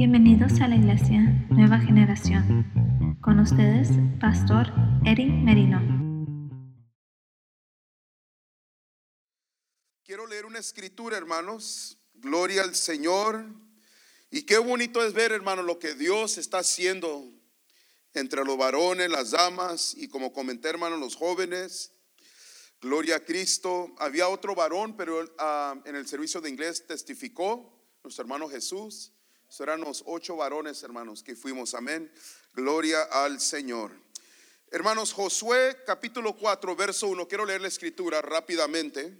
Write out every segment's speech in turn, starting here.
Bienvenidos a la Iglesia Nueva Generación. Con ustedes, Pastor Eric Merino. Quiero leer una escritura, hermanos. Gloria al Señor. Y qué bonito es ver, hermano, lo que Dios está haciendo entre los varones, las damas y como comenté, hermano, los jóvenes. Gloria a Cristo. Había otro varón, pero ah, en el servicio de inglés testificó nuestro hermano Jesús. Serán los ocho varones, hermanos, que fuimos. Amén. Gloria al Señor. Hermanos, Josué capítulo 4, verso 1. Quiero leer la escritura rápidamente.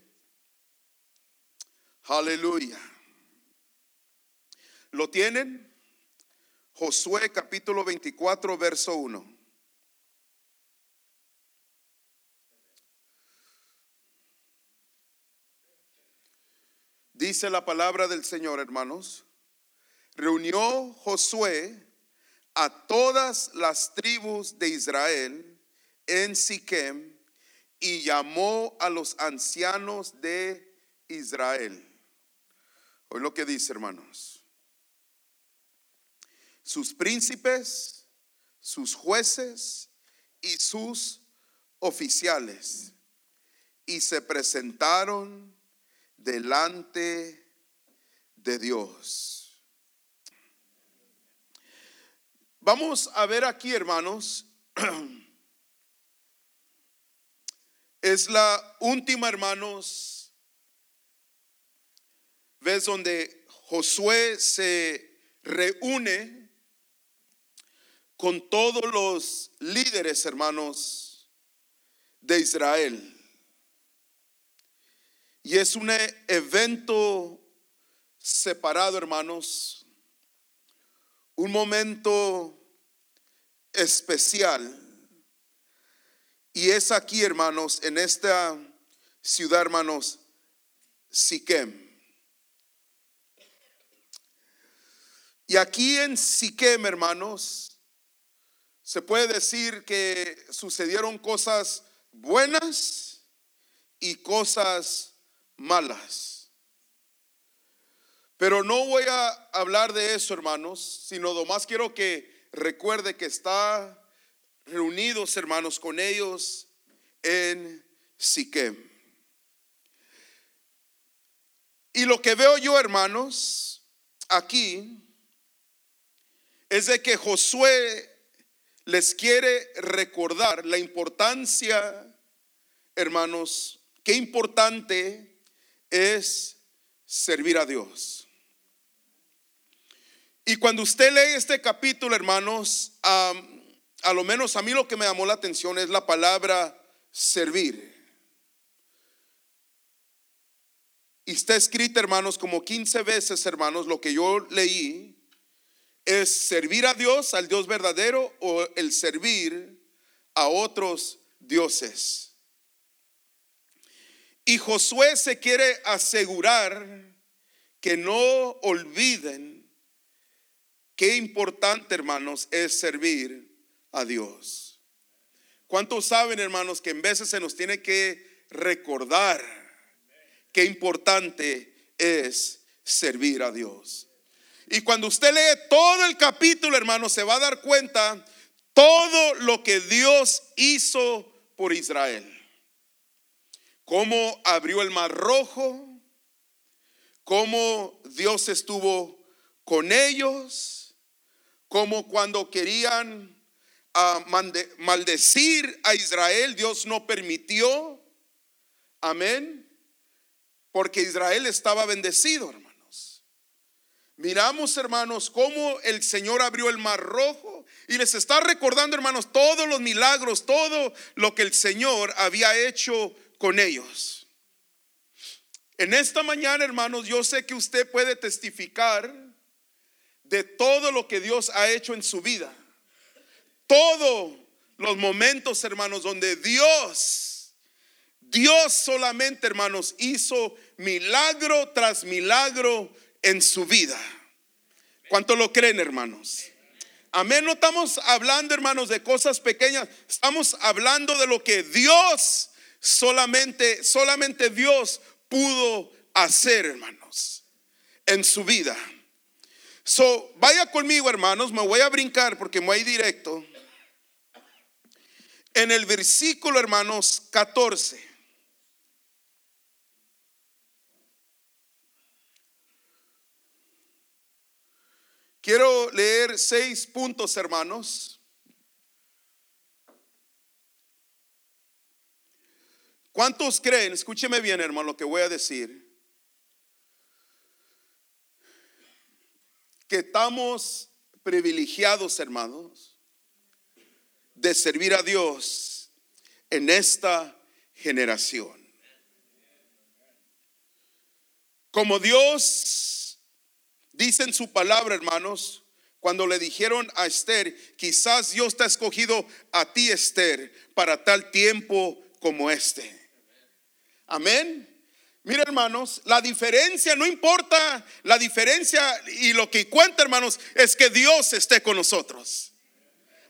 Aleluya. ¿Lo tienen? Josué capítulo 24, verso 1. Dice la palabra del Señor, hermanos. Reunió Josué a todas las tribus de Israel en Siquem y llamó a los ancianos de Israel. Hoy lo que dice, hermanos. Sus príncipes, sus jueces y sus oficiales. Y se presentaron delante de Dios. Vamos a ver aquí, hermanos. Es la última, hermanos, vez donde Josué se reúne con todos los líderes, hermanos, de Israel. Y es un evento separado, hermanos, un momento especial. Y es aquí, hermanos, en esta ciudad, hermanos, Siquem. Y aquí en Siquem, hermanos, se puede decir que sucedieron cosas buenas y cosas malas. Pero no voy a hablar de eso, hermanos, sino más quiero que recuerde que está reunidos, hermanos, con ellos en Siquem. Y lo que veo yo, hermanos, aquí es de que Josué les quiere recordar la importancia, hermanos, qué importante es servir a Dios. Y cuando usted lee este capítulo, hermanos, a lo menos a mí lo que me llamó la atención es la palabra servir. Y está escrita, hermanos, como 15 veces, hermanos, lo que yo leí es servir a Dios, al Dios verdadero, o el servir a otros dioses. Y Josué se quiere asegurar que no olviden qué importante, hermanos, es servir a Dios. ¿Cuántos saben, hermanos, que en veces se nos tiene que recordar qué importante es servir a Dios? Y cuando usted lee todo el capítulo, hermanos, se va a dar cuenta todo lo que Dios hizo por Israel cómo abrió el mar rojo, cómo Dios estuvo con ellos, cómo cuando querían ah, maldecir a Israel, Dios no permitió. Amén. Porque Israel estaba bendecido, hermanos. Miramos, hermanos, cómo el Señor abrió el mar rojo y les está recordando, hermanos, todos los milagros, todo lo que el Señor había hecho con ellos. En esta mañana, hermanos, yo sé que usted puede testificar de todo lo que Dios ha hecho en su vida. Todos los momentos, hermanos, donde Dios, Dios solamente, hermanos, hizo milagro tras milagro en su vida. ¿Cuánto lo creen, hermanos? Amén. No estamos hablando, hermanos, de cosas pequeñas. Estamos hablando de lo que Dios solamente, solamente Dios pudo hacer, hermanos, en su vida. So, vaya conmigo, hermanos, me voy a brincar porque me voy directo. En el versículo, hermanos, 14. Quiero leer seis puntos, hermanos. ¿Cuántos creen? Escúcheme bien, hermano, lo que voy a decir. Que estamos privilegiados, hermanos, de servir a Dios en esta generación. Como Dios Dice en su palabra, hermanos, cuando le dijeron a Esther, quizás Dios te ha escogido a ti, Esther, para tal tiempo como este. Amén. Mira, hermanos, la diferencia, no importa la diferencia y lo que cuenta, hermanos, es que Dios esté con nosotros.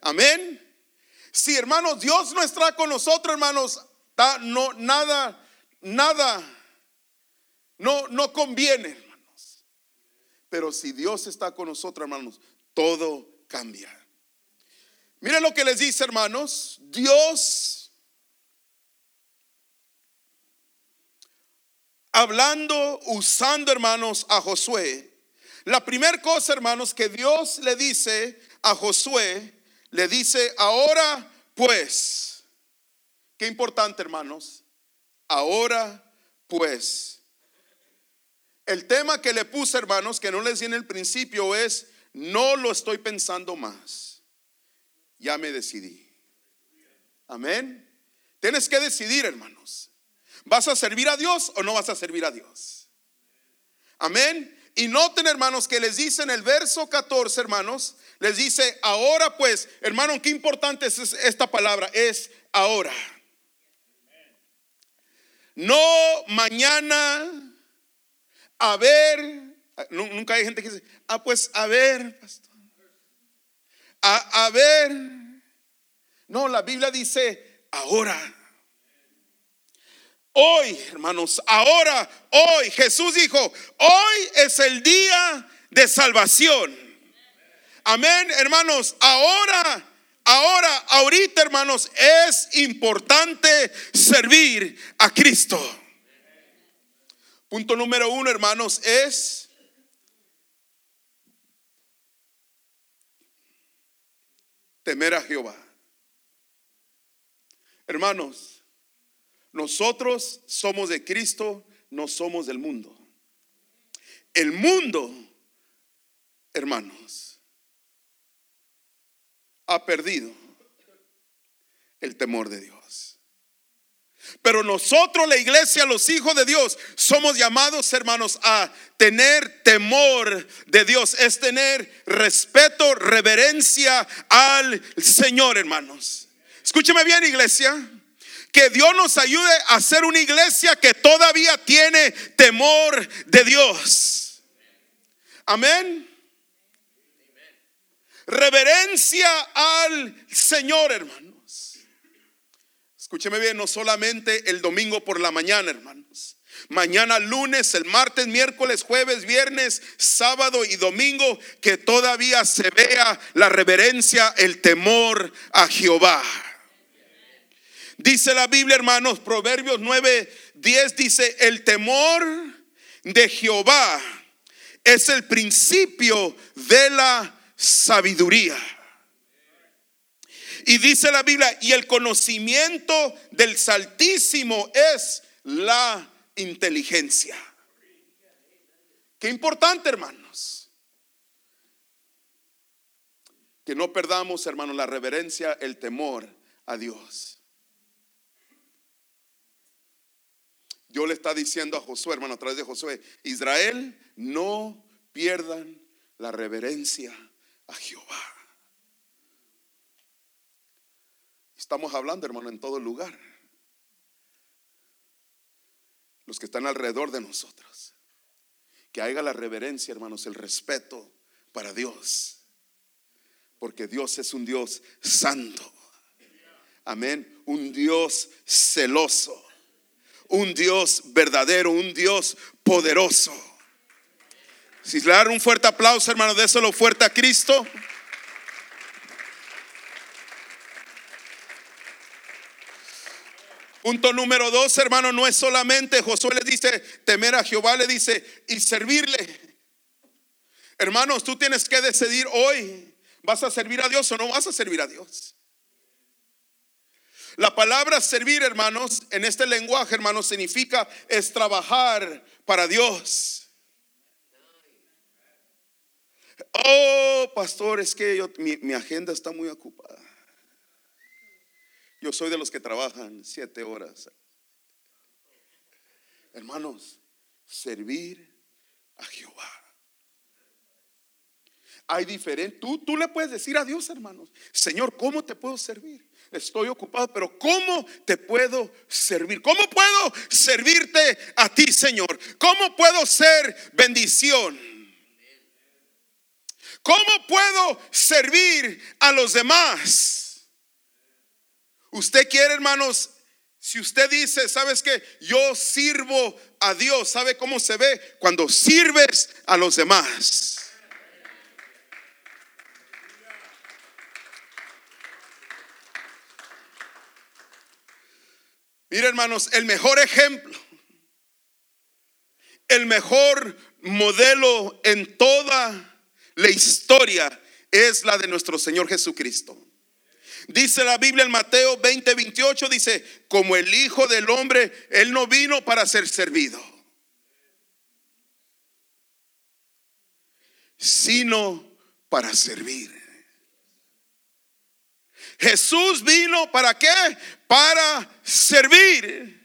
Amén. Si, hermanos, Dios no está con nosotros, hermanos, no, nada, nada, no, no conviene. Pero si Dios está con nosotros, hermanos, todo cambia. Miren lo que les dice, hermanos. Dios, hablando, usando, hermanos, a Josué. La primera cosa, hermanos, que Dios le dice a Josué, le dice, ahora pues, qué importante, hermanos, ahora pues el tema que le puse, hermanos, que no les di en el principio es, no lo estoy pensando más. Ya me decidí. Amén. Tienes que decidir, hermanos. ¿Vas a servir a Dios o no vas a servir a Dios? Amén. Y noten, hermanos, que les dice en el verso 14, hermanos, les dice, ahora pues, hermano, qué importante es esta palabra, es ahora. No mañana, a ver, nunca hay gente que dice, ah, pues a ver, pastor. A, a ver. No, la Biblia dice, ahora. Hoy, hermanos, ahora, hoy, Jesús dijo, hoy es el día de salvación. Amén, hermanos, ahora, ahora, ahorita, hermanos, es importante servir a Cristo. Punto número uno, hermanos, es temer a Jehová. Hermanos, nosotros somos de Cristo, no somos del mundo. El mundo, hermanos, ha perdido el temor de Dios. Pero nosotros, la iglesia, los hijos de Dios, somos llamados, hermanos, a tener temor de Dios. Es tener respeto, reverencia al Señor, hermanos. Escúcheme bien, iglesia. Que Dios nos ayude a ser una iglesia que todavía tiene temor de Dios. Amén. Reverencia al Señor, hermano. Escúcheme bien, no solamente el domingo por la mañana, hermanos. Mañana lunes, el martes, miércoles, jueves, viernes, sábado y domingo, que todavía se vea la reverencia, el temor a Jehová. Dice la Biblia, hermanos, Proverbios 9, 10 dice, el temor de Jehová es el principio de la sabiduría. Y dice la Biblia, y el conocimiento del Saltísimo es la inteligencia. Qué importante, hermanos. Que no perdamos, hermanos, la reverencia, el temor a Dios. Dios le está diciendo a Josué, hermano, a través de Josué, Israel, no pierdan la reverencia a Jehová. Estamos hablando, hermano, en todo lugar. Los que están alrededor de nosotros. Que haya la reverencia, hermanos, el respeto para Dios. Porque Dios es un Dios santo. Amén. Un Dios celoso. Un Dios verdadero, un Dios poderoso. Si le dan un fuerte aplauso, hermano, déselo fuerte a Cristo. Punto número dos, hermano, no es solamente Josué le dice temer a Jehová, le dice y servirle. Hermanos, tú tienes que decidir hoy, ¿vas a servir a Dios o no vas a servir a Dios? La palabra servir, hermanos, en este lenguaje, hermanos, significa es trabajar para Dios. Oh, pastor, es que yo, mi, mi agenda está muy ocupada. Yo soy de los que trabajan siete horas. Hermanos, servir a Jehová. Hay diferente. Tú, tú le puedes decir a Dios, hermanos, Señor, ¿cómo te puedo servir? Estoy ocupado, pero ¿cómo te puedo servir? ¿Cómo puedo servirte a ti, Señor? ¿Cómo puedo ser bendición? ¿Cómo puedo servir a los demás? Usted quiere, hermanos, si usted dice, ¿sabes que Yo sirvo a Dios. ¿Sabe cómo se ve? Cuando sirves a los demás. Mira, hermanos, el mejor ejemplo, el mejor modelo en toda la historia es la de nuestro Señor Jesucristo. Dice la Biblia en Mateo 20, 28, dice, como el Hijo del Hombre, Él no vino para ser servido, sino para servir. Jesús vino para qué? Para servir.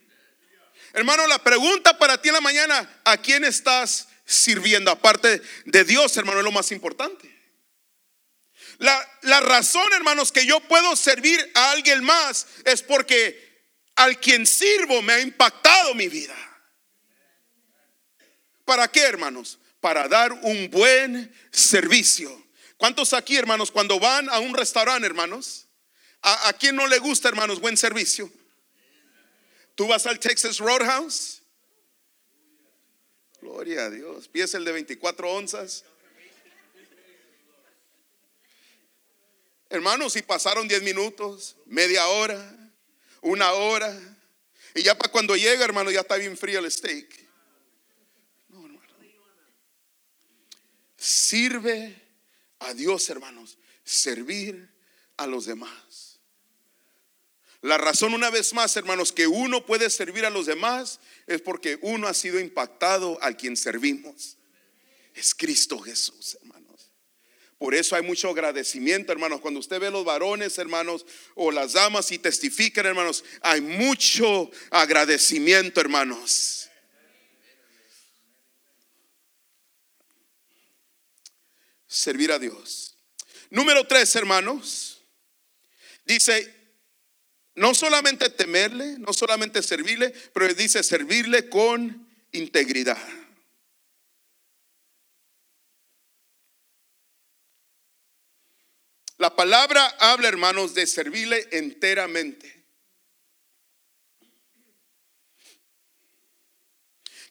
Hermano, la pregunta para ti en la mañana, ¿a quién estás sirviendo? Aparte de Dios, hermano, es lo más importante. La, razón, hermanos, que yo puedo servir a alguien más es porque al quien sirvo me ha impactado mi vida. ¿Para qué, hermanos? Para dar un buen servicio. ¿Cuántos aquí, hermanos, cuando van a un restaurante, hermanos? ¿A, quién no le gusta, hermanos, buen servicio? ¿Tú vas al Texas Roadhouse? Gloria a Dios. Pies el de 24 onzas. Hermanos, si pasaron 10 minutos, media hora, una hora, y ya para cuando llega, hermano, ya está bien frío el steak. No, hermano. Sirve a Dios, hermanos. Servir a los demás. La razón, una vez más, hermanos, que uno puede servir a los demás es porque uno ha sido impactado al quien servimos. Es Cristo Jesús, hermano. Por eso hay mucho agradecimiento, hermanos. Cuando usted ve los varones, hermanos, o las damas y testifican, hermanos, hay mucho agradecimiento, hermanos. Servir a Dios. Número tres, hermanos. Dice, no solamente temerle, no solamente servirle, pero dice servirle con integridad. La palabra habla, hermanos, de servirle enteramente.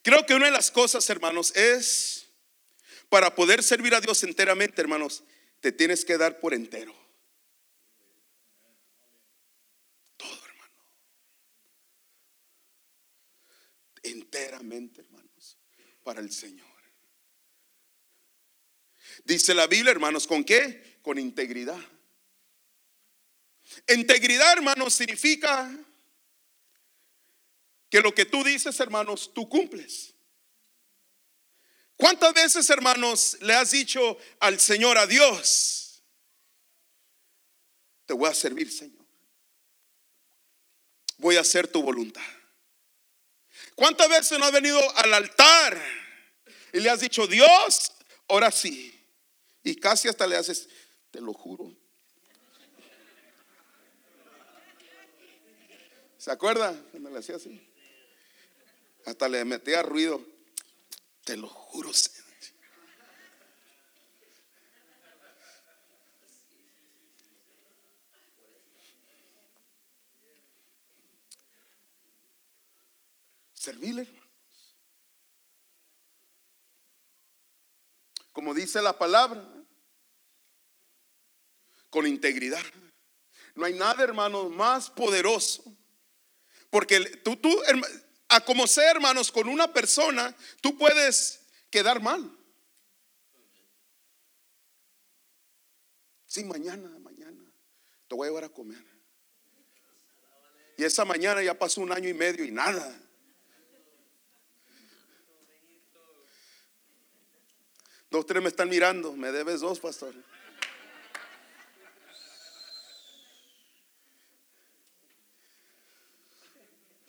Creo que una de las cosas, hermanos, es para poder servir a Dios enteramente, hermanos, te tienes que dar por entero. Enteramente, hermanos, para el Señor. Dice la Biblia, hermanos, ¿con qué? con integridad. Integridad, hermanos, significa que lo que tú dices, hermanos, tú cumples. ¿Cuántas veces, hermanos, le has dicho al Señor, a Dios, te voy a servir, Señor? Voy a hacer tu voluntad. ¿Cuántas veces no has venido al altar y le has dicho, Dios, ahora sí? Y casi hasta le haces, te lo juro. ¿Se acuerda cuando le hacía así? Hasta le metía ruido. Te lo juro, Señor. Servirle, como dice la palabra, con integridad. No hay nada, hermanos, más poderoso. Porque tú, tú, a como sea, hermanos, con una persona, tú puedes quedar mal. Sí, mañana, mañana, te voy a llevar a comer. Y esa mañana ya pasó un año y medio y nada. Dos, tres me están mirando. Me debes dos, pastor.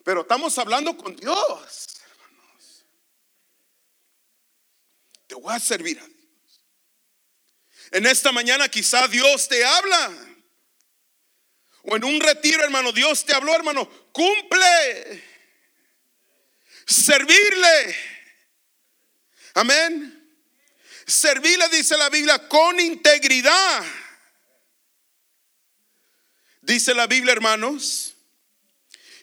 Pero estamos hablando con Dios, hermanos. Te voy a servir a Dios. En esta mañana quizá Dios te habla. O en un retiro, hermano, Dios te habló, hermano. Cumple. Servirle. Amén. Servirle, dice la Biblia, con integridad. Dice la Biblia, hermanos.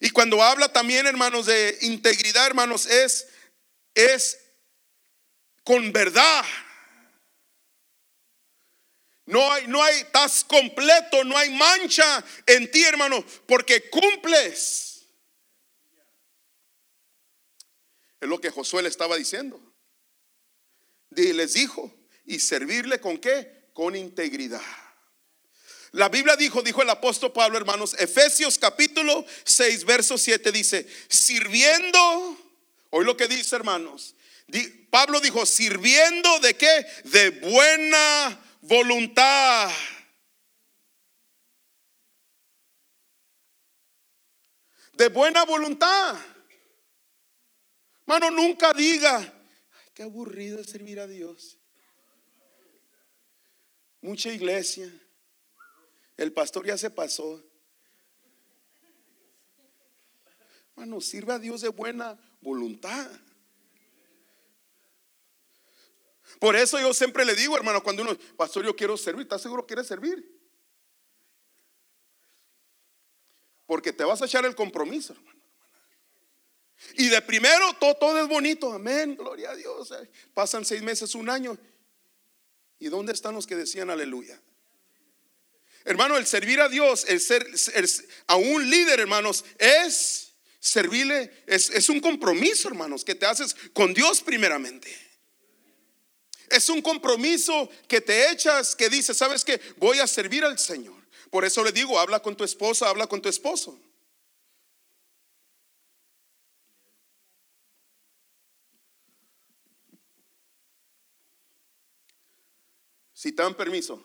Y cuando habla también, hermanos, de integridad, hermanos, es, es con verdad. No hay, no hay, estás completo, no hay mancha en ti, hermano, porque cumples. Es lo que Josué le estaba diciendo les dijo, y servirle con qué? Con integridad. La Biblia dijo, dijo el apóstol Pablo, hermanos, Efesios capítulo 6, verso 7 dice, sirviendo, hoy lo que dice, hermanos, Pablo dijo, sirviendo de qué? De buena voluntad. De buena voluntad. Hermano, nunca diga, Qué aburrido es servir a Dios. Mucha iglesia. El pastor ya se pasó. Hermano, sirva a Dios de buena voluntad. Por eso yo siempre le digo, hermano, cuando uno, pastor, yo quiero servir, ¿estás seguro que quieres servir? Porque te vas a echar el compromiso, hermano. Y de primero todo, todo es bonito, amén, gloria a Dios. Pasan seis meses, un año. ¿Y dónde están los que decían aleluya? Hermano, el servir a Dios, el ser a un líder, hermanos, es servirle, es, es un compromiso, hermanos, que te haces con Dios primeramente. Es un compromiso que te echas, que dices, ¿sabes que Voy a servir al Señor. Por eso le digo, habla con tu esposa, habla con tu esposo. Si te dan permiso.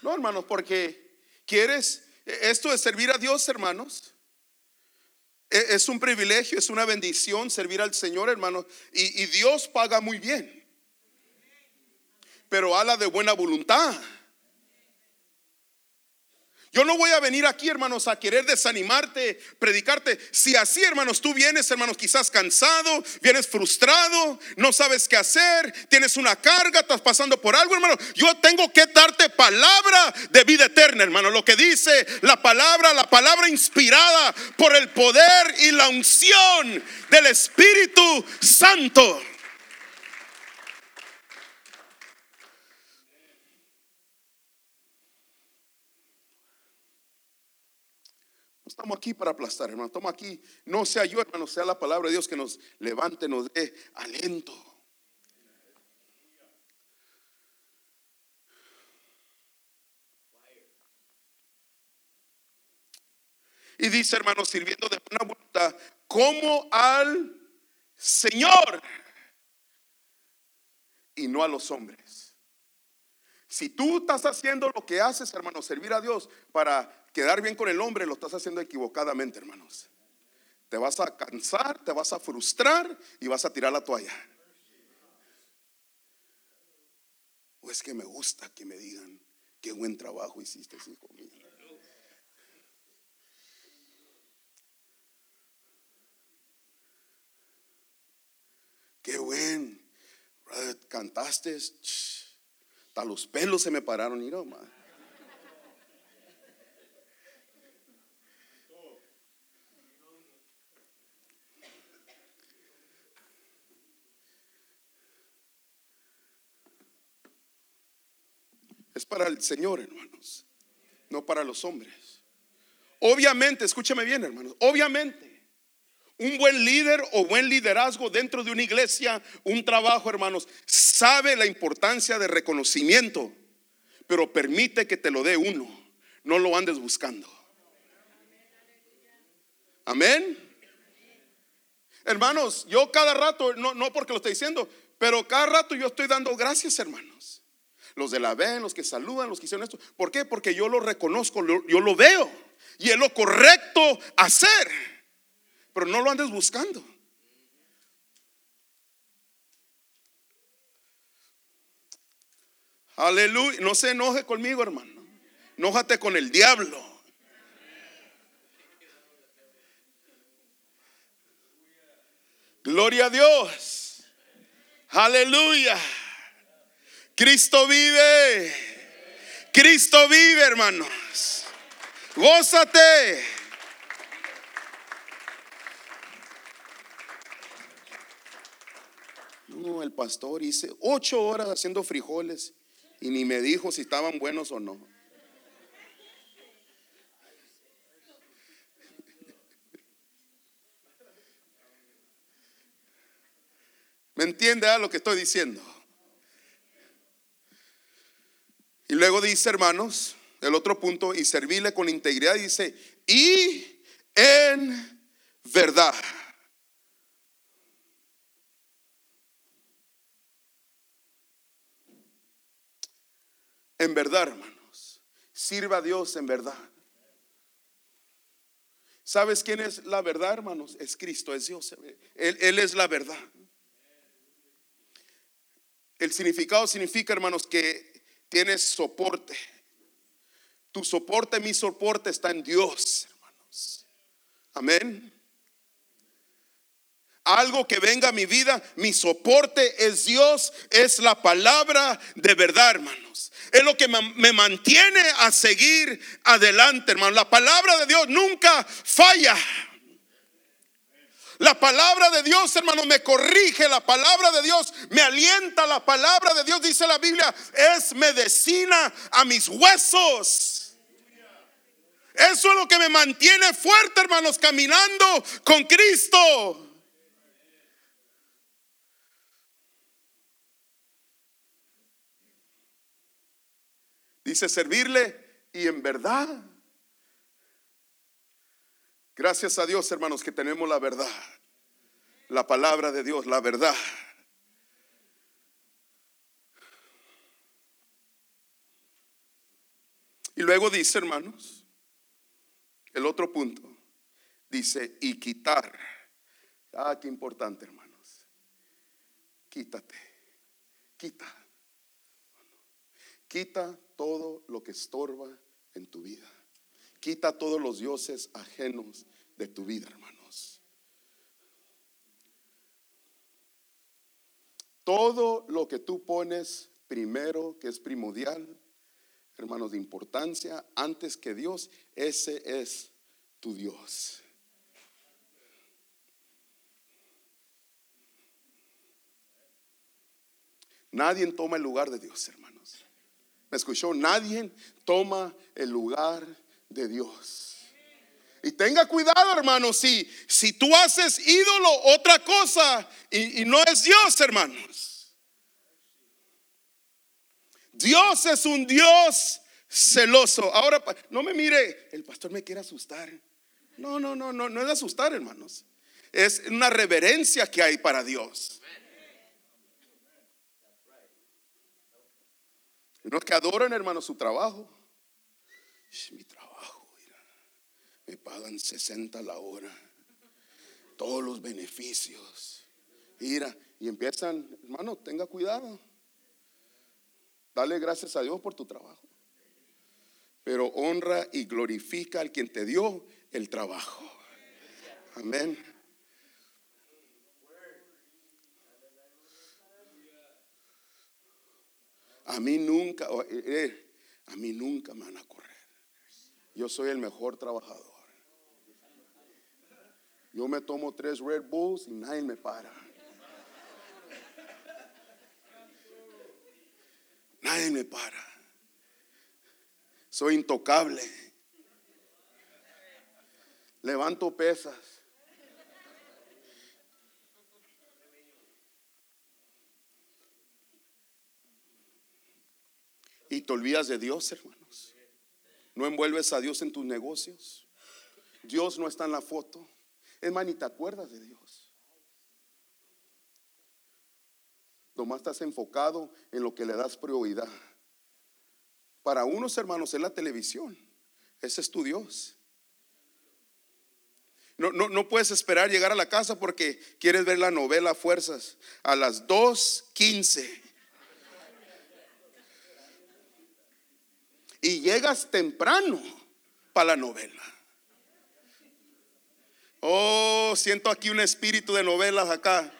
No, hermanos, porque quieres, esto de servir a Dios, hermanos, e, es un privilegio, es una bendición servir al Señor, hermanos, y, Dios paga muy bien. Pero habla de buena voluntad. Yo no voy a venir aquí, hermanos, a querer desanimarte, predicarte. Si así, hermanos, tú vienes, hermanos, quizás cansado, vienes frustrado, no sabes qué hacer, tienes una carga, estás pasando por algo, hermano. Yo tengo que darte palabra de vida eterna, hermano. Lo que dice la palabra, la palabra inspirada por el poder y la unción del Espíritu Santo. Estamos aquí para aplastar, hermano. Estamos aquí, no sea yo, hermano, sea la palabra de Dios que nos levante, nos dé aliento. Y dice, hermano, sirviendo de buena voluntad, como al Señor y no a los hombres. Si tú estás haciendo lo que haces, hermano, servir a Dios para quedar bien con el hombre lo estás haciendo equivocadamente, hermanos. Te vas a cansar, te vas a frustrar y vas a tirar la toalla. O es que me gusta que me digan qué buen trabajo hiciste, hijo mío. Qué buen. Cantaste. Hasta los pelos se me pararon y no. Es para el Señor, hermanos, no para los hombres. Obviamente, escúchame bien, hermanos, obviamente un buen líder o buen liderazgo dentro de una iglesia, un trabajo, hermanos, sabe la importancia de reconocimiento, pero permite que te lo dé uno, no lo andes buscando. Amén. Hermanos, yo cada rato, no, no porque lo estoy diciendo, pero cada rato yo estoy dando gracias, hermanos. Los de la ven, los que saludan, los que hicieron esto. ¿Por qué? Porque yo lo reconozco, yo lo veo. Y es lo correcto hacer. Pero no lo andes buscando. Aleluya. No se enoje conmigo, hermano. Enójate con el diablo. Gloria a Dios. Aleluya. Cristo vive. Cristo vive, hermanos. Gózate. No, el pastor hice ocho horas haciendo frijoles y ni me dijo si estaban buenos o no. ¿Me entiende a lo que estoy diciendo? Y luego dice, hermanos, el otro punto, y servirle con integridad, dice, y en verdad. En verdad, hermanos, sirva a Dios en verdad. ¿Sabes quién es la verdad, hermanos? Es Cristo, es Dios. Él, él es la verdad. El significado significa, hermanos, que tienes soporte. Tu soporte, mi soporte está en Dios, hermanos. Amén. Algo que venga a mi vida, mi soporte es Dios, es la palabra de verdad, hermanos. Es lo que me mantiene a seguir adelante, hermanos. La palabra de Dios nunca falla. La palabra de Dios, hermano, me corrige. La palabra de Dios me alienta. La palabra de Dios, dice la Biblia, es medicina a mis huesos. Eso es lo que me mantiene fuerte, hermanos, caminando con Cristo. Dice servirle y en verdad Gracias a Dios, hermanos, que tenemos la verdad. La palabra de Dios, la verdad. Y luego dice, hermanos, el otro punto, dice, y quitar. Ah, qué importante, hermanos. Quítate, quita. Quita todo lo que estorba en tu vida. Quita todos los dioses ajenos de tu vida, hermanos. Todo lo que tú pones primero, que es primordial, hermanos, de importancia, antes que Dios, ese es tu Dios. Nadie toma el lugar de Dios, hermanos. ¿Me escuchó? Nadie toma el lugar de Dios. Y tenga cuidado, hermano, si, si tú haces ídolo otra cosa y, y no es Dios, hermanos. Dios es un Dios celoso. Ahora, no me mire, el pastor me quiere asustar. No, no, no, no, no es asustar, hermanos. Es una reverencia que hay para Dios. Los que adoran, hermanos, su trabajo. Mi trabajo me pagan 60 la hora. Todos los beneficios. Mira, y empiezan, hermano, tenga cuidado. Dale gracias a Dios por tu trabajo. Pero honra y glorifica al quien te dio el trabajo. Amén. A mí nunca, eh, eh, a mí nunca me van a correr. Yo soy el mejor trabajador. Yo me tomo tres Red Bulls y nadie me para. Nadie me para. Soy intocable. Levanto pesas. Y te olvidas de Dios, hermanos. No envuelves a Dios en tus negocios. Dios no está en la foto. Es más, ni te acuerdas de Dios. Nomás estás enfocado en lo que le das prioridad. Para unos hermanos es la televisión. Ese es tu Dios. No, no, no, puedes esperar llegar a la casa porque quieres ver la novela Fuerzas a las 2.15. Y llegas temprano para la novela. Oh, siento aquí un espíritu de novelas acá.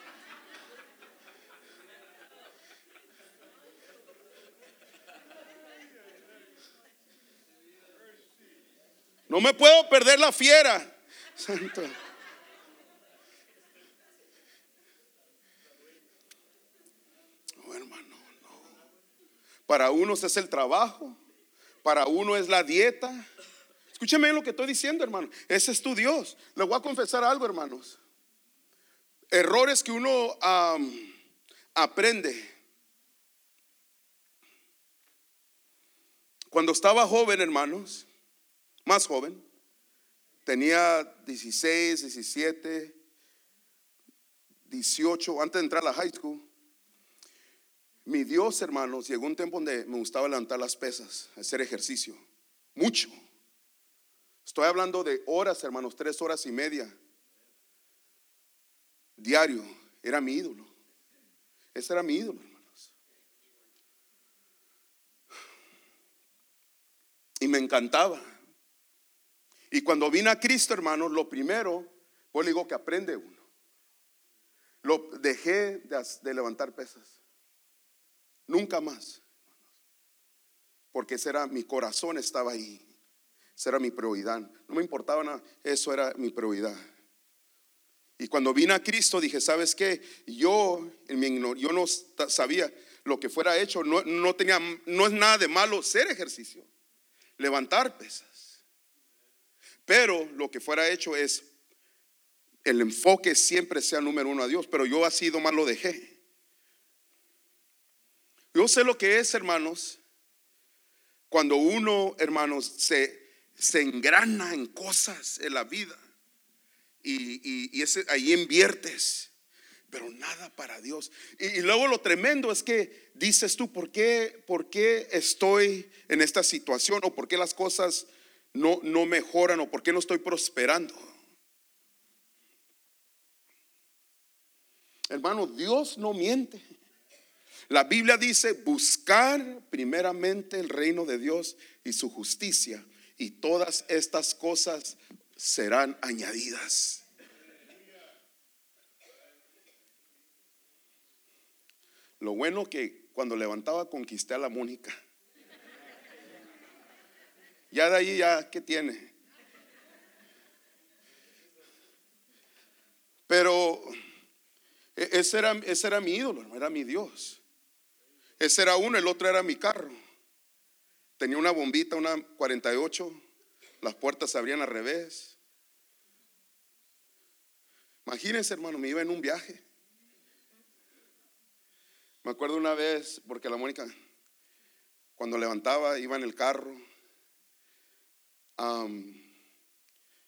No me puedo perder la fiera. Santo. No, hermano, no. Para unos es el trabajo, para uno es la dieta. Escúcheme lo que estoy diciendo, hermano. Ese es tu Dios. Le voy a confesar algo, hermanos. Errores que uno aprende. Cuando estaba joven, hermanos, más joven, tenía 16, 17, 18, antes de entrar a la high school. Mi Dios, hermanos, llegó un tiempo donde me gustaba levantar las pesas, hacer ejercicio. Mucho. Estoy hablando de horas, hermanos, tres horas y media. Diario. Era mi ídolo. Ese era mi ídolo, hermanos. Y me encantaba. Y cuando vine a Cristo, hermano, lo primero, pues le digo que aprende uno. Lo dejé de, levantar pesas. Nunca más. Porque ese era mi corazón estaba ahí. Esa era mi prioridad. No me importaba nada. Eso era mi prioridad. Y cuando vine a Cristo dije, ¿sabes qué? Yo, en mi no sabía lo que fuera hecho. No, no, tenía, no es nada de malo ser ejercicio. Levantar pesas. Pero lo que fuera hecho es, el enfoque siempre sea número uno a Dios, pero yo así más lo dejé. Yo sé lo que es, hermanos, cuando uno, hermanos, se, se engrana en cosas en la vida y, y, ese, ahí inviertes, pero nada para Dios. Y, y, luego lo tremendo es que dices tú, ¿por qué, ¿por qué estoy en esta situación o por qué las cosas no, no mejoran o por qué no estoy prosperando. Hermano, Dios no miente. La Biblia dice, buscar primeramente el reino de Dios y su justicia, y todas estas cosas serán añadidas. Lo bueno que cuando levantaba conquisté a la Mónica. Ya de ahí, ya, ¿qué tiene? Pero e, ese era, ese era mi ídolo, era mi Dios. Ese era uno, el otro era mi carro. Tenía una bombita, una 48, las puertas se abrían al revés. Imagínense, hermano, me iba en un viaje. Me acuerdo una vez, porque la Mónica, cuando levantaba, iba en el carro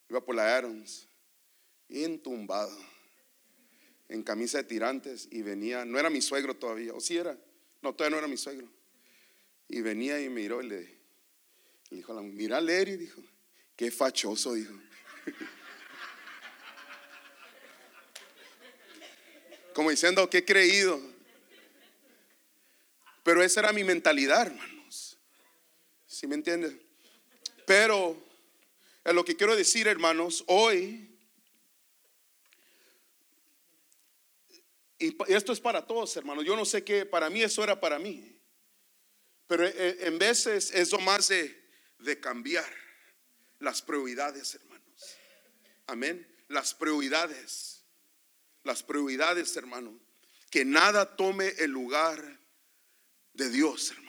iba por la Adams, entumbado, en camisa de tirantes, y venía, no era mi suegro todavía, o si era, no, todavía no era mi suegro. Y venía y miró y le, dijo a la mira Leri, dijo, qué fachoso, dijo. Como diciendo, qué creído. Pero esa era mi mentalidad, hermanos. ¿Sí me entiendes? Pero lo que quiero decir, hermanos, hoy, y esto es para todos, hermanos, yo no sé qué, para mí eso era para mí, pero eh, en veces es lo más de, de cambiar las prioridades, hermanos. Amén. Las prioridades, las prioridades, hermano. Que nada tome el lugar de Dios, hermano.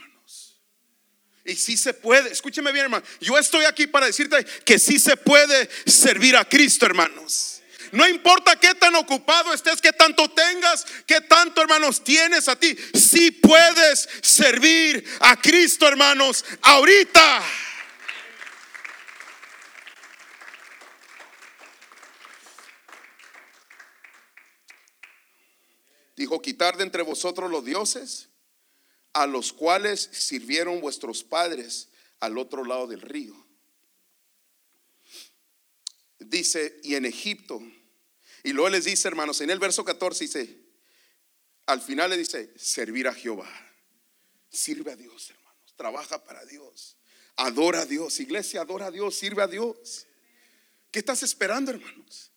Y sí se puede, escúcheme bien hermano, yo estoy aquí para decirte que sí se puede servir a Cristo hermanos. No importa qué tan ocupado estés, qué tanto tengas, qué tanto hermanos tienes a ti, sí puedes servir a Cristo hermanos ahorita. Dijo, quitar de entre vosotros los dioses a los cuales sirvieron vuestros padres al otro lado del río. Dice, y en Egipto. Y luego les dice, hermanos, en el verso 14 dice, al final le dice, servir a Jehová. Sirve a Dios, hermanos. Trabaja para Dios. Adora a Dios. Iglesia, adora a Dios. Sirve a Dios. ¿Qué estás esperando, hermanos?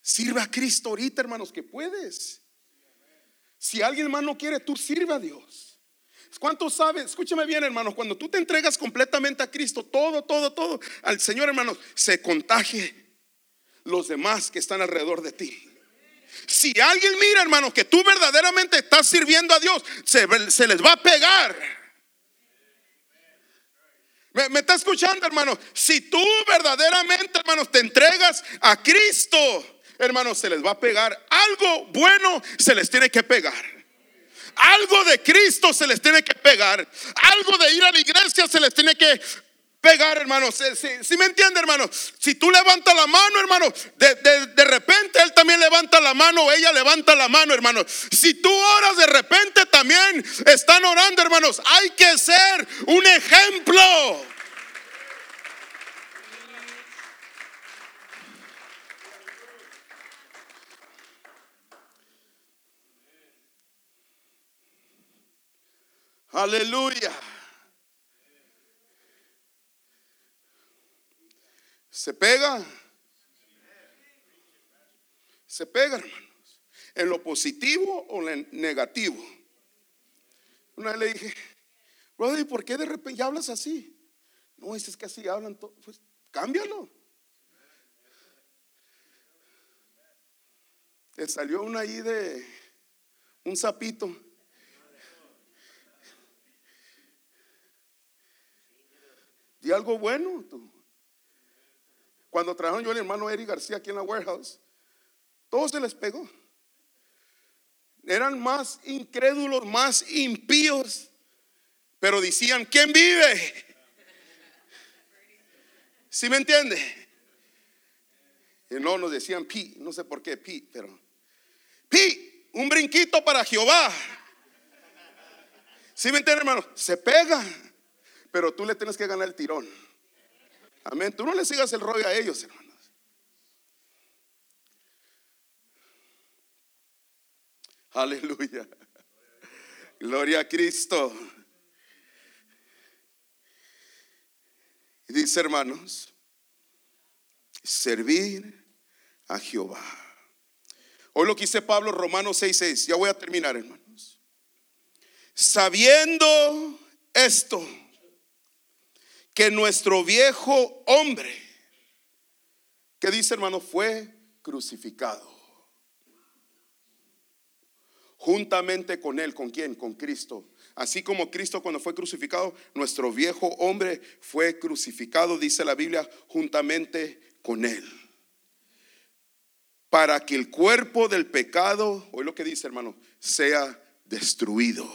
Sirve a Cristo ahorita, hermanos, que puedes. Si alguien más no quiere, tú sirve a Dios. ¿Cuántos saben? Escúchame bien, hermanos. Cuando tú te entregas completamente a Cristo, todo, todo, todo, al Señor, hermanos, se contagie los demás que están alrededor de ti. Si alguien mira, hermanos, que tú verdaderamente estás sirviendo a Dios, se, les va a pegar. ¿Me, ¿Me, está escuchando, hermanos? Si tú verdaderamente, hermanos, te entregas a Cristo, hermanos, se les va a pegar. Algo bueno se les tiene que pegar. Algo de Cristo se les tiene que pegar. Algo de ir a la iglesia se les tiene que pegar, hermanos. Si, me entiende, hermano, si tú levantas la mano, hermano, de, de, repente él también levanta la mano, ella levanta la mano, hermano. Si tú oras, de repente también están orando, hermanos. Hay que ser un ejemplo. Aleluya. ¿Se pega? Se pega, hermanos. ¿En lo positivo o en negativo? Una vez le dije, brother, ¿y por qué de repente ya hablas así? No, es que así hablan todos. Pues cámbialo. Le salió una ahí de un sapito. Y algo bueno. Cuando trabajaron yo el hermano Eric García aquí en la warehouse, todo se les pegó. Eran más incrédulos, más impíos, pero decían, ¿quién vive? ¿Sí me entiende? Y no nos decían pi, no sé por qué pi, pero pi, un brinquito para Jehová. ¿Sí me entiende, hermano? Se pega pero tú le tienes que ganar el tirón. Amén. Tú no le sigas el rollo a ellos, hermanos. Aleluya. Gloria a Cristo. Dice, hermanos, servir a Jehová. Hoy lo que dice Pablo, Romanos 6:6. Ya voy a terminar, hermanos. Sabiendo esto que nuestro viejo hombre, que dice hermano, fue crucificado. Juntamente con él, ¿con quién? Con Cristo. Así como Cristo cuando fue crucificado, nuestro viejo hombre fue crucificado, dice la Biblia, juntamente con él. Para que el cuerpo del pecado, hoy lo que dice hermano, sea destruido.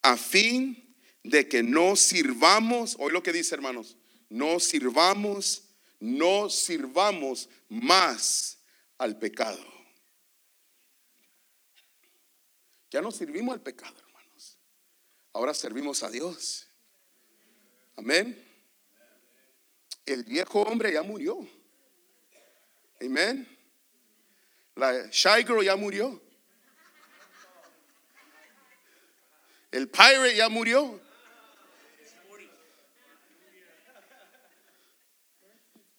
A fin de que no sirvamos, hoy lo que dice hermanos, no sirvamos, no sirvamos más al pecado. Ya no servimos al pecado, hermanos. Ahora servimos a Dios. Amén. El viejo hombre ya murió. Amén. La shy girl ya murió. El pirate ya murió.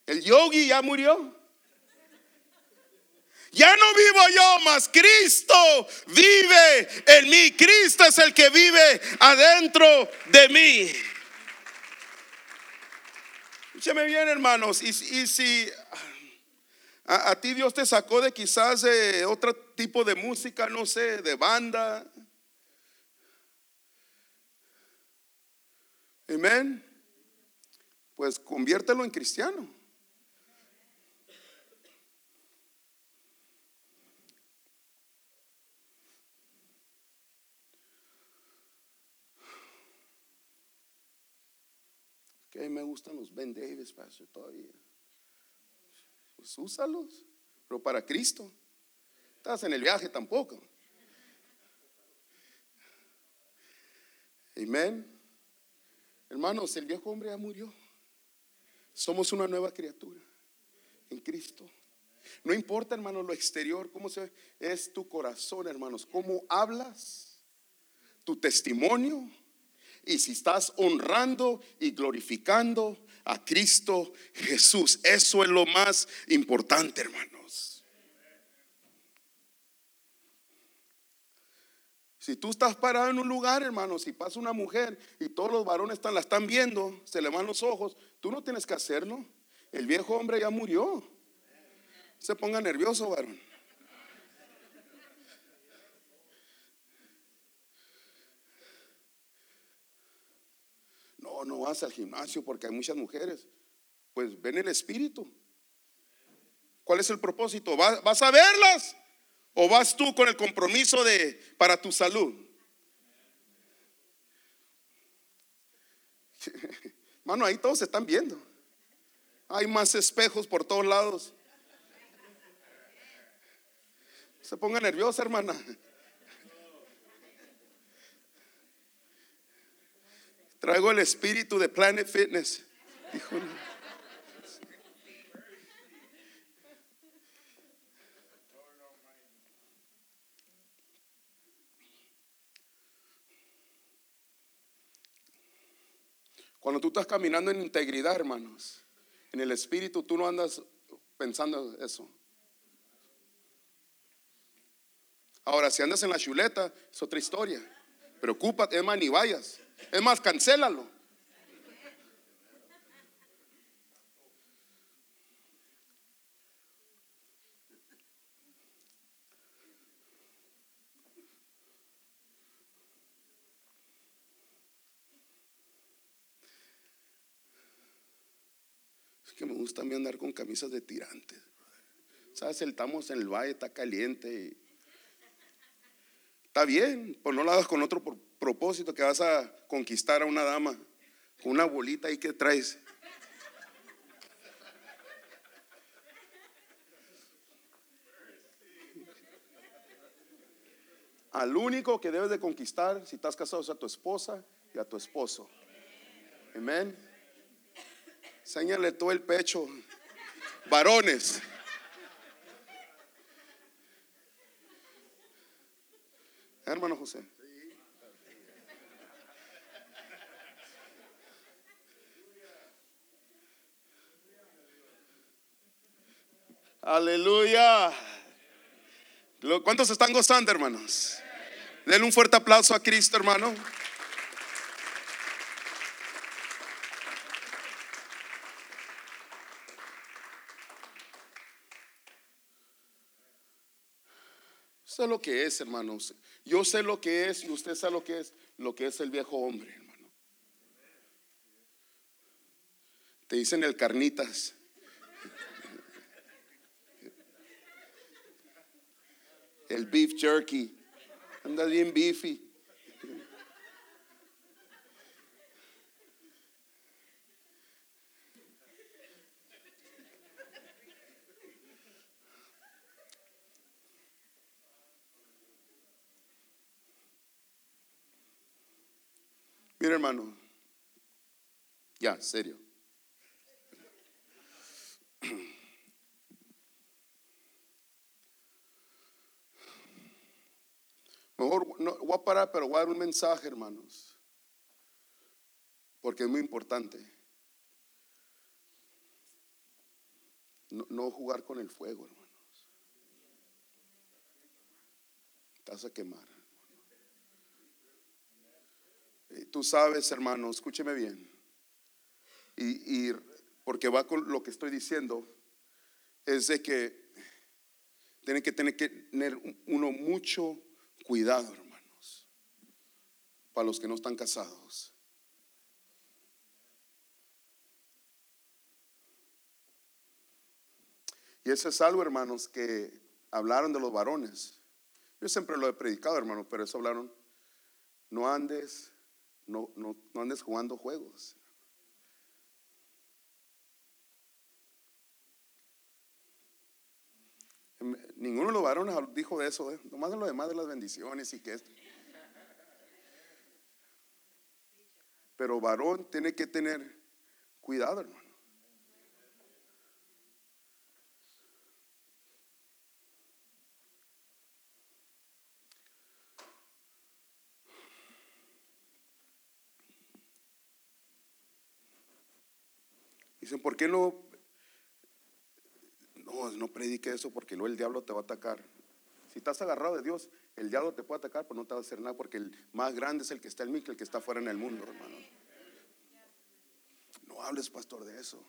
El yogi ya murió. Ya no vivo yo, mas Cristo vive en mí. Cristo es el que vive adentro de mí. Escúchame bien, hermanos. Y, si a, a, ti Dios te sacó de quizás de otro tipo de música, no sé, de banda. Amén. Pues conviértelo en cristiano. Que me gustan los Ben Davis, pastor, todavía. Pues úsalos, pero para Cristo. Estás en el viaje tampoco. Amén. Hermanos, el viejo hombre ya murió. Somos una nueva criatura en Cristo. No importa, hermano, lo exterior, cómo se ve, es tu corazón, hermanos, cómo hablas, tu testimonio y si estás honrando y glorificando a Cristo Jesús. Eso es lo más importante, hermanos. Si tú estás parado en un lugar, hermanos, si pasa una mujer y todos los varones están, la están viendo, se le van los ojos, tú no tienes que hacerlo. El viejo hombre ya murió. Se ponga nervioso, varón. No, vas al gimnasio porque hay muchas mujeres. Pues ven el espíritu. ¿Cuál es el propósito? ¿Vas, vas a verlas? ¿O vas tú con el compromiso de para tu salud? Mano, ahí todos se están viendo. Hay más espejos por todos lados. Se ponga nerviosa, hermana. Traigo el espíritu de Planet Fitness. Híjole. Cuando tú estás caminando en integridad, hermanos, en el espíritu, tú no andas pensando eso. Ahora, si andas en la chuleta, es otra historia. Preocúpate, es más, ni vayas. Es más, cancélalo. Es que me gusta a mí andar con camisas de tirantes. ¿Sabes? Estamos en el valle, está caliente. Está bien, pues no lo hagas con otro propósito que vas a conquistar a una dama. Con una bolita ahí que traes. Al único que debes de conquistar si estás casado es a tu esposa y a tu esposo. Amén. Séñale todo el pecho. Varones. Hermano José. Aleluya. ¿Cuántos están gozando, hermanos? Denle un fuerte aplauso a Cristo, hermano. Sé lo que es, hermanos. Yo sé lo que es y usted sabe lo que es, lo que es el viejo hombre, hermano. Te dicen el carnitas. El beef jerky. Anda bien beefy. Mira, hermano. Ya, serio. Mejor no, voy a parar, pero voy a dar un mensaje, hermanos. Porque es muy importante. No, jugar con el fuego, hermanos. Vas a quemar. Y tú sabes, hermano, escúcheme bien. Y, y porque va con lo que estoy diciendo, es de que tiene que tener que tener uno mucho Cuidado, hermanos, para los que no están casados. Y eso es algo, hermanos, que hablaron de los varones. Yo siempre lo he predicado, hermanos, pero eso hablaron. No andes, no, no, no andes jugando juegos. Ninguno de los varones dijo eso, ¿eh? nomás de lo demás de las bendiciones y que esto. Pero varón tiene que tener cuidado, hermano. Dicen, ¿por qué no? No, no predique eso porque luego el diablo te va a atacar. Si estás agarrado de Dios, el diablo te puede atacar, pero no te va a hacer nada porque el más grande es el que está en mí que el que está fuera en el mundo, hermano. No hables, pastor, de eso,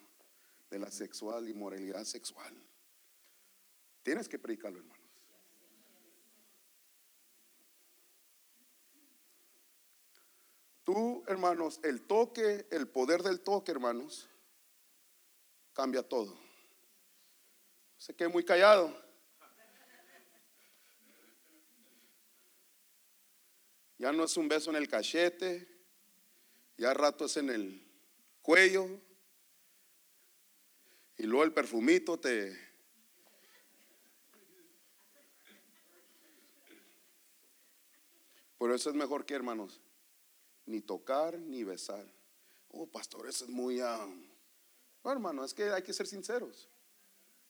de la sexual y moralidad sexual. Tienes que predicarlo, hermanos. Tú, hermanos, el toque, el poder del toque, hermanos, cambia todo. Se quede muy callado. Ya no es un beso en el cachete, ya rato es en el cuello, y luego el perfumito te... Por eso es mejor que, hermanos, ni tocar ni besar. Oh, pastor, eso es muy... Um, hermano, es que hay que ser sinceros.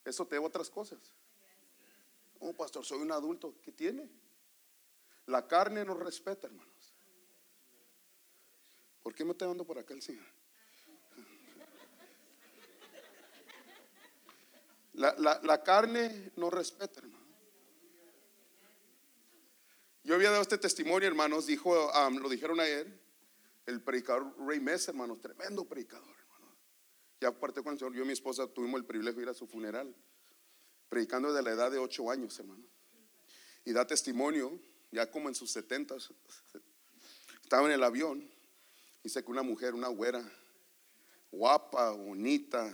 Eso te lleva a otras cosas. Oh, pastor, soy un adulto. ¿Qué tiene? La carne nos respeta, hermanos. ¿Por qué me está dando por acá el Señor? La, carne no respeta, hermano. Yo había dado este testimonio, hermanos, dijo, lo dijeron ayer, el predicador Rey Mesa, hermanos, tremendo predicador. Ya aparte con el Señor, yo y mi esposa tuvimos el privilegio de ir a su funeral, predicando desde la edad de ocho años, hermano. Y da testimonio, ya como en sus setentas, estaba en el avión, dice que una mujer, una güera, guapa, bonita,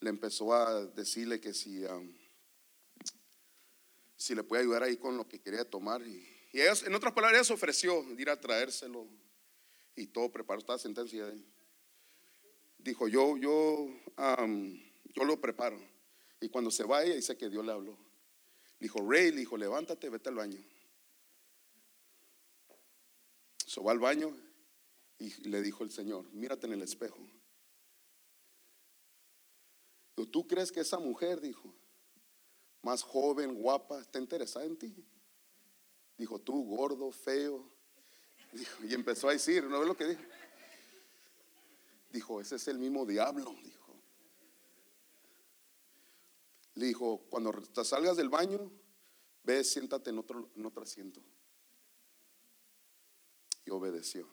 le empezó a decirle que si, si le puede ayudar ahí con lo que quería tomar. Y, ellos, en otras palabras, ella se ofreció ir a traérselo y todo preparó, estaba sentencia de dijo, yo, yo, yo lo preparo. Y cuando se vaya, dice que Dios le habló. dijo, Rey, le dijo, levántate, vete al baño. Se va al baño y le dijo el Señor, mírate en el espejo. ¿Tú crees que esa mujer, dijo, más joven, guapa, está interesada en ti? Dijo, tú, gordo, feo. y empezó a decir, ¿no ves lo que dijo? Dijo, ese es el mismo diablo, dijo. Le dijo, cuando te salgas del baño, ve, siéntate en otro, en otro asiento. Y obedeció.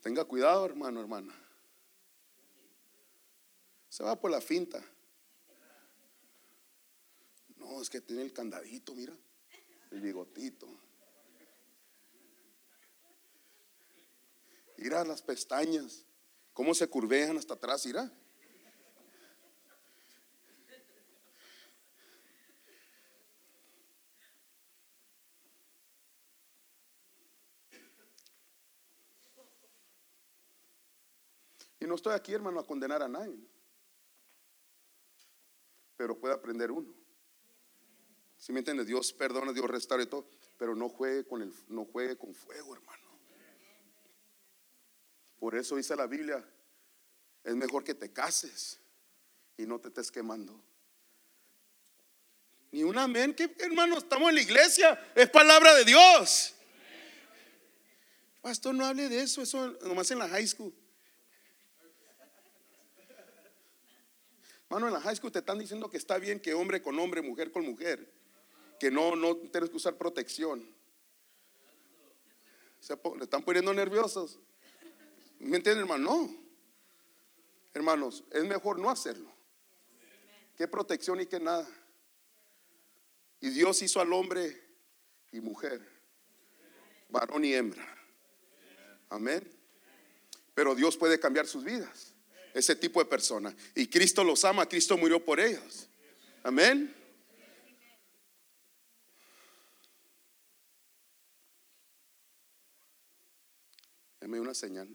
Tenga cuidado, hermano, hermana. Se va por la finta. No, es que tiene el candadito, mira, el bigotito. Mira las pestañas, cómo se curvean hasta atrás, mira. Y no estoy aquí, hermano, a condenar a nadie. Pero puede aprender uno. Si me entiende, Dios perdona, Dios restaura y todo. Pero no juegue con el, no juegue con fuego, hermano. Por eso dice la Biblia, es mejor que te cases y no te estés quemando. Ni un amén, que hermano, estamos en la iglesia, es palabra de Dios. Pastor, no hable de eso, eso nomás en la high school. Hermano, en la high school te están diciendo que está bien que hombre con hombre, mujer con mujer, que no, no tienes que usar protección. Se le están poniendo nerviosos. ¿Me entienden, hermano? No. Hermanos, es mejor no hacerlo. Qué protección y qué nada. Y Dios hizo al hombre y mujer, varón y hembra. Amén. Pero Dios puede cambiar sus vidas. Ese tipo de persona. Y Cristo los ama, Cristo murió por ellos. Amén. Dame una señal.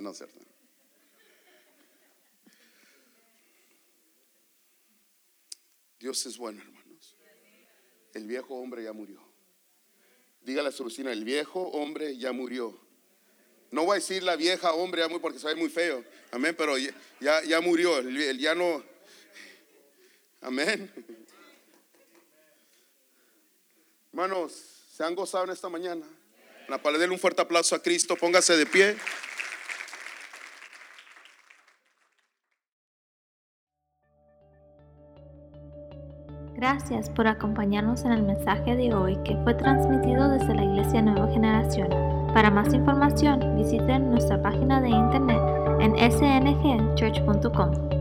No. Dios es bueno, hermanos. El viejo hombre ya murió. Dígale a su vecina, el viejo hombre ya murió. No voy a decir la vieja hombre ya murió porque se ve muy feo. Amén, pero ya, ya, murió. El, ya no. Amén. Hermanos, ¿se han gozado en esta mañana? La palabra, un fuerte aplauso a Cristo. Póngase de pie. Gracias por acompañarnos en el mensaje de hoy que fue transmitido desde la Iglesia Nueva Generación. Para más información, visiten nuestra página de internet en sngchurch.com.